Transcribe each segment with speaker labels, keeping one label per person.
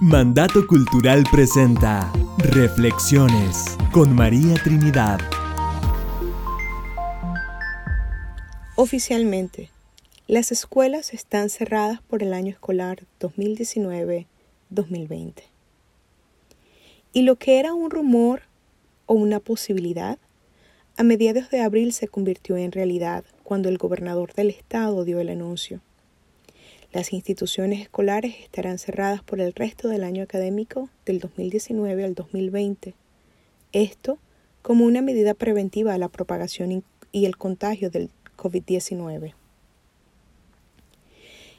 Speaker 1: Mandato Cultural presenta Reflexiones con María Trinidad.
Speaker 2: Oficialmente, las escuelas están cerradas por el año escolar 2019-2020. Y lo que era un rumor o una posibilidad, a mediados de abril se convirtió en realidad cuando el gobernador del estado dio el anuncio. Las instituciones escolares estarán cerradas por el resto del año académico del 2019 al 2020. Esto como una medida preventiva a la propagación y el contagio del COVID-19.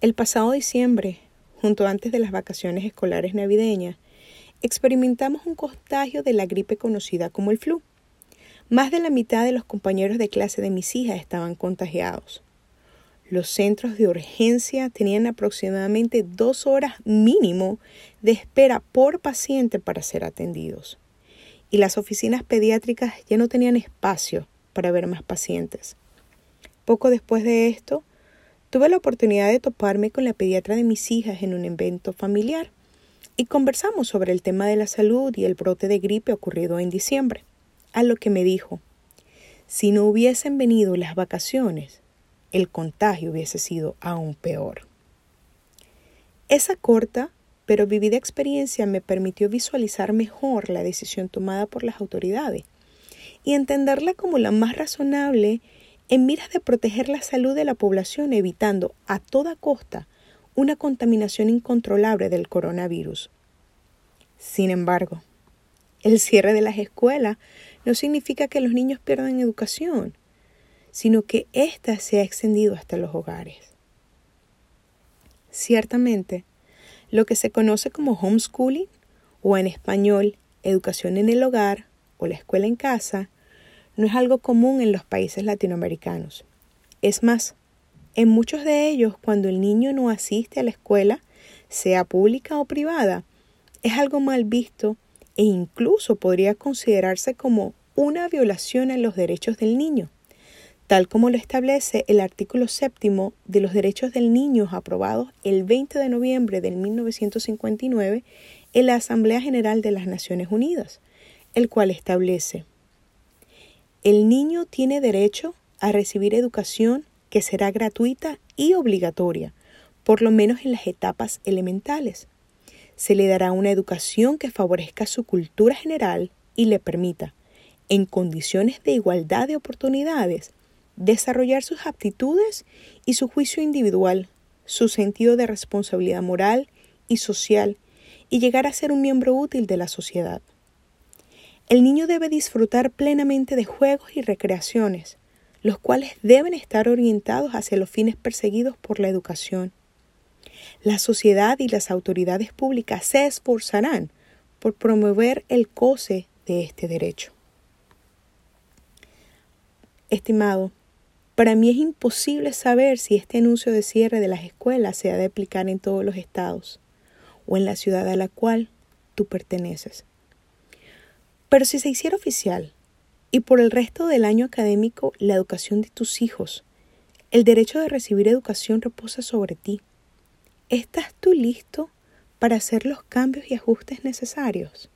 Speaker 2: El pasado diciembre, junto antes de las vacaciones escolares navideñas, experimentamos un contagio de la gripe conocida como el flu. Más de la mitad de los compañeros de clase de mis hijas estaban contagiados. Los centros de urgencia tenían aproximadamente dos horas mínimo de espera por paciente para ser atendidos. Y las oficinas pediátricas ya no tenían espacio para ver más pacientes. Poco después de esto, tuve la oportunidad de toparme con la pediatra de mis hijas en un evento familiar y conversamos sobre el tema de la salud y el brote de gripe ocurrido en diciembre, a lo que me dijo, si no hubiesen venido las vacaciones, el contagio hubiese sido aún peor. Esa corta pero vivida experiencia me permitió visualizar mejor la decisión tomada por las autoridades y entenderla como la más razonable en miras de proteger la salud de la población evitando a toda costa una contaminación incontrolable del coronavirus. Sin embargo, el cierre de las escuelas no significa que los niños pierdan educación, sino que ésta se ha extendido hasta los hogares. Ciertamente, lo que se conoce como homeschooling, o en español, educación en el hogar o la escuela en casa, no es algo común en los países latinoamericanos. Es más, en muchos de ellos, cuando el niño no asiste a la escuela, sea pública o privada, es algo mal visto e incluso podría considerarse como una violación a los derechos del niño tal como lo establece el artículo séptimo de los derechos del niño aprobado el 20 de noviembre de 1959 en la Asamblea General de las Naciones Unidas, el cual establece el niño tiene derecho a recibir educación que será gratuita y obligatoria, por lo menos en las etapas elementales. Se le dará una educación que favorezca su cultura general y le permita, en condiciones de igualdad de oportunidades, desarrollar sus aptitudes y su juicio individual, su sentido de responsabilidad moral y social y llegar a ser un miembro útil de la sociedad. El niño debe disfrutar plenamente de juegos y recreaciones, los cuales deben estar orientados hacia los fines perseguidos por la educación. La sociedad y las autoridades públicas se esforzarán por promover el goce de este derecho. Estimado, para mí es imposible saber si este anuncio de cierre de las escuelas se ha de aplicar en todos los estados o en la ciudad a la cual tú perteneces. Pero si se hiciera oficial y por el resto del año académico la educación de tus hijos, el derecho de recibir educación reposa sobre ti. ¿Estás tú listo para hacer los cambios y ajustes necesarios?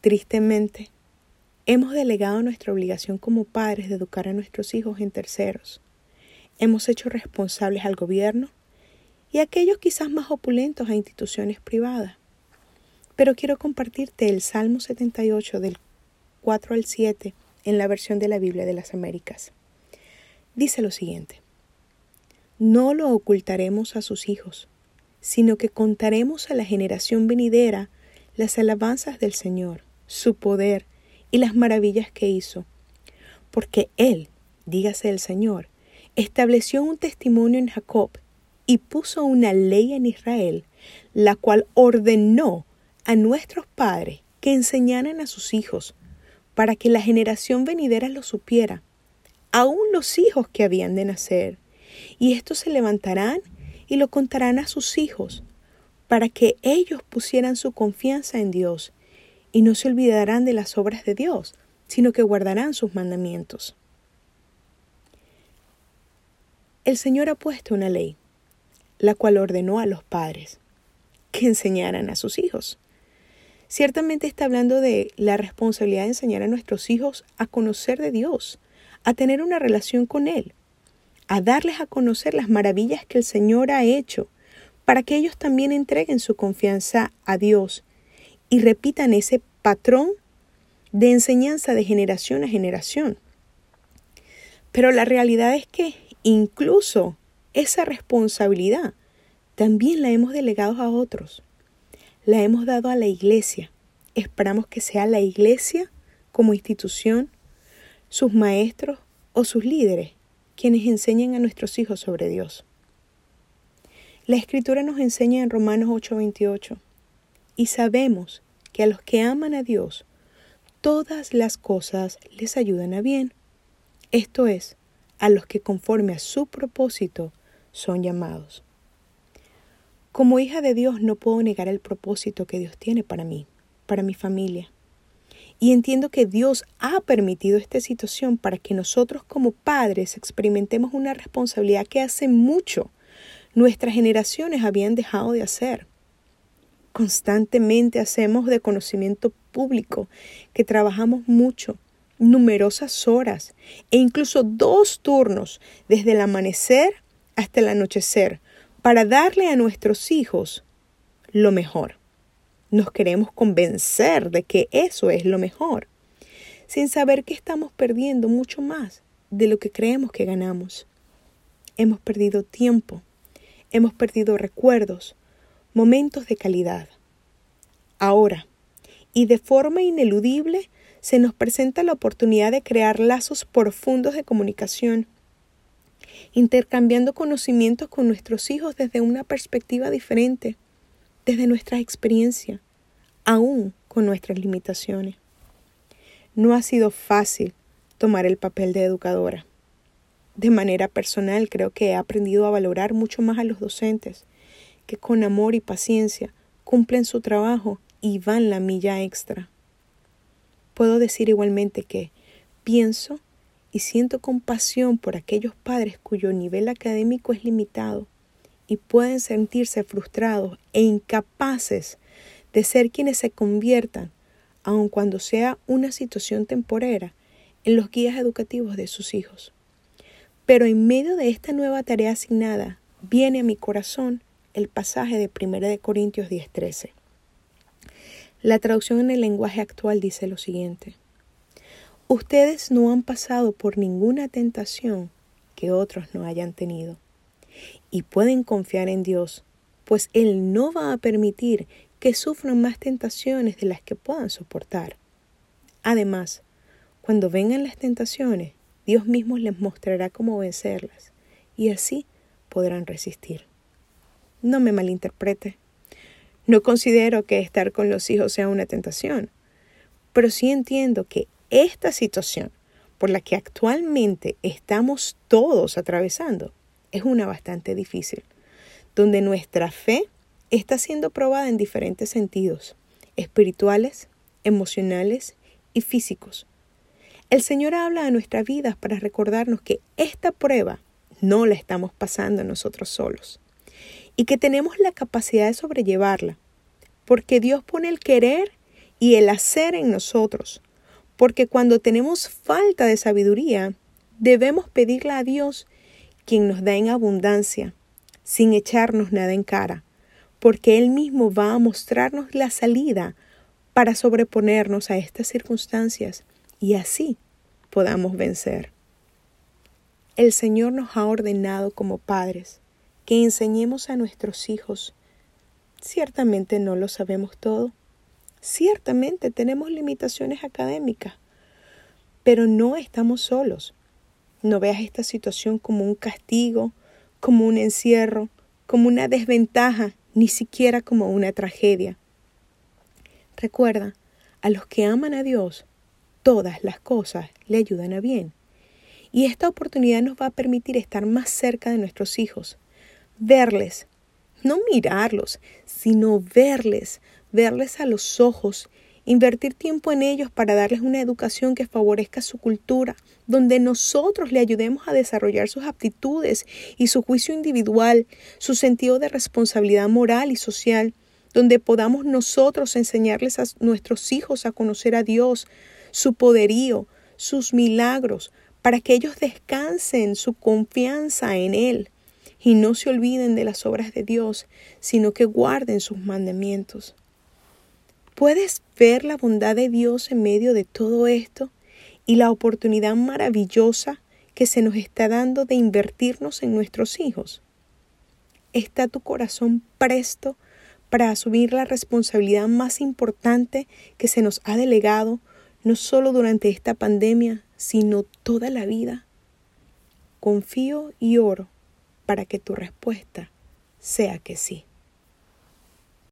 Speaker 2: Tristemente, Hemos delegado nuestra obligación como padres de educar a nuestros hijos en terceros. Hemos hecho responsables al gobierno y a aquellos quizás más opulentos a instituciones privadas. Pero quiero compartirte el Salmo 78 del 4 al 7 en la versión de la Biblia de las Américas. Dice lo siguiente. No lo ocultaremos a sus hijos, sino que contaremos a la generación venidera las alabanzas del Señor, su poder, y las maravillas que hizo. Porque Él, dígase el Señor, estableció un testimonio en Jacob y puso una ley en Israel, la cual ordenó a nuestros padres que enseñaran a sus hijos, para que la generación venidera lo supiera, aun los hijos que habían de nacer. Y estos se levantarán y lo contarán a sus hijos, para que ellos pusieran su confianza en Dios y no se olvidarán de las obras de Dios, sino que guardarán sus mandamientos. El Señor ha puesto una ley, la cual ordenó a los padres. que enseñaran a sus hijos. Ciertamente está hablando de la responsabilidad de enseñar a nuestros hijos a conocer de Dios, a tener una relación con Él, a darles a conocer las maravillas que el Señor ha hecho, para que ellos también entreguen su confianza a Dios y repitan ese patrón de enseñanza de generación a generación. Pero la realidad es que incluso esa responsabilidad también la hemos delegado a otros. La hemos dado a la iglesia. Esperamos que sea la iglesia como institución, sus maestros o sus líderes quienes enseñen a nuestros hijos sobre Dios. La escritura nos enseña en Romanos 8:28, y sabemos que a los que aman a Dios, todas las cosas les ayudan a bien. Esto es, a los que conforme a su propósito son llamados. Como hija de Dios no puedo negar el propósito que Dios tiene para mí, para mi familia. Y entiendo que Dios ha permitido esta situación para que nosotros como padres experimentemos una responsabilidad que hace mucho nuestras generaciones habían dejado de hacer. Constantemente hacemos de conocimiento público que trabajamos mucho, numerosas horas e incluso dos turnos desde el amanecer hasta el anochecer para darle a nuestros hijos lo mejor. Nos queremos convencer de que eso es lo mejor, sin saber que estamos perdiendo mucho más de lo que creemos que ganamos. Hemos perdido tiempo, hemos perdido recuerdos, momentos de calidad. Ahora, y de forma ineludible, se nos presenta la oportunidad de crear lazos profundos de comunicación, intercambiando conocimientos con nuestros hijos desde una perspectiva diferente, desde nuestra experiencia, aún con nuestras limitaciones. No ha sido fácil tomar el papel de educadora de manera personal creo que he aprendido a valorar mucho más a los docentes, que con amor y paciencia cumplen su trabajo y van la milla extra. Puedo decir igualmente que pienso y siento compasión por aquellos padres cuyo nivel académico es limitado y pueden sentirse frustrados e incapaces de ser quienes se conviertan, aun cuando sea una situación temporera, en los guías educativos de sus hijos. Pero en medio de esta nueva tarea asignada, viene a mi corazón el pasaje de 1 de Corintios 10:13. La traducción en el lenguaje actual dice lo siguiente: Ustedes no han pasado por ninguna tentación que otros no hayan tenido, y pueden confiar en Dios, pues Él no va a permitir que sufran más tentaciones de las que puedan soportar. Además, cuando vengan las tentaciones, Dios mismo les mostrará cómo vencerlas y así podrán resistir. No me malinterprete. No considero que estar con los hijos sea una tentación, pero sí entiendo que esta situación por la que actualmente estamos todos atravesando es una bastante difícil, donde nuestra fe está siendo probada en diferentes sentidos, espirituales, emocionales y físicos. El Señor habla a nuestras vidas para recordarnos que esta prueba no la estamos pasando nosotros solos y que tenemos la capacidad de sobrellevarla, porque Dios pone el querer y el hacer en nosotros, porque cuando tenemos falta de sabiduría, debemos pedirla a Dios, quien nos da en abundancia, sin echarnos nada en cara, porque Él mismo va a mostrarnos la salida para sobreponernos a estas circunstancias y así podamos vencer. El Señor nos ha ordenado como padres que enseñemos a nuestros hijos. Ciertamente no lo sabemos todo. Ciertamente tenemos limitaciones académicas, pero no estamos solos. No veas esta situación como un castigo, como un encierro, como una desventaja, ni siquiera como una tragedia. Recuerda, a los que aman a Dios, todas las cosas le ayudan a bien. Y esta oportunidad nos va a permitir estar más cerca de nuestros hijos, verles, no mirarlos, sino verles, verles a los ojos, invertir tiempo en ellos para darles una educación que favorezca su cultura, donde nosotros le ayudemos a desarrollar sus aptitudes y su juicio individual, su sentido de responsabilidad moral y social, donde podamos nosotros enseñarles a nuestros hijos a conocer a Dios, su poderío, sus milagros, para que ellos descansen su confianza en Él y no se olviden de las obras de Dios, sino que guarden sus mandamientos. ¿Puedes ver la bondad de Dios en medio de todo esto y la oportunidad maravillosa que se nos está dando de invertirnos en nuestros hijos? ¿Está tu corazón presto para asumir la responsabilidad más importante que se nos ha delegado, no solo durante esta pandemia, sino toda la vida? Confío y oro para que tu respuesta sea que sí.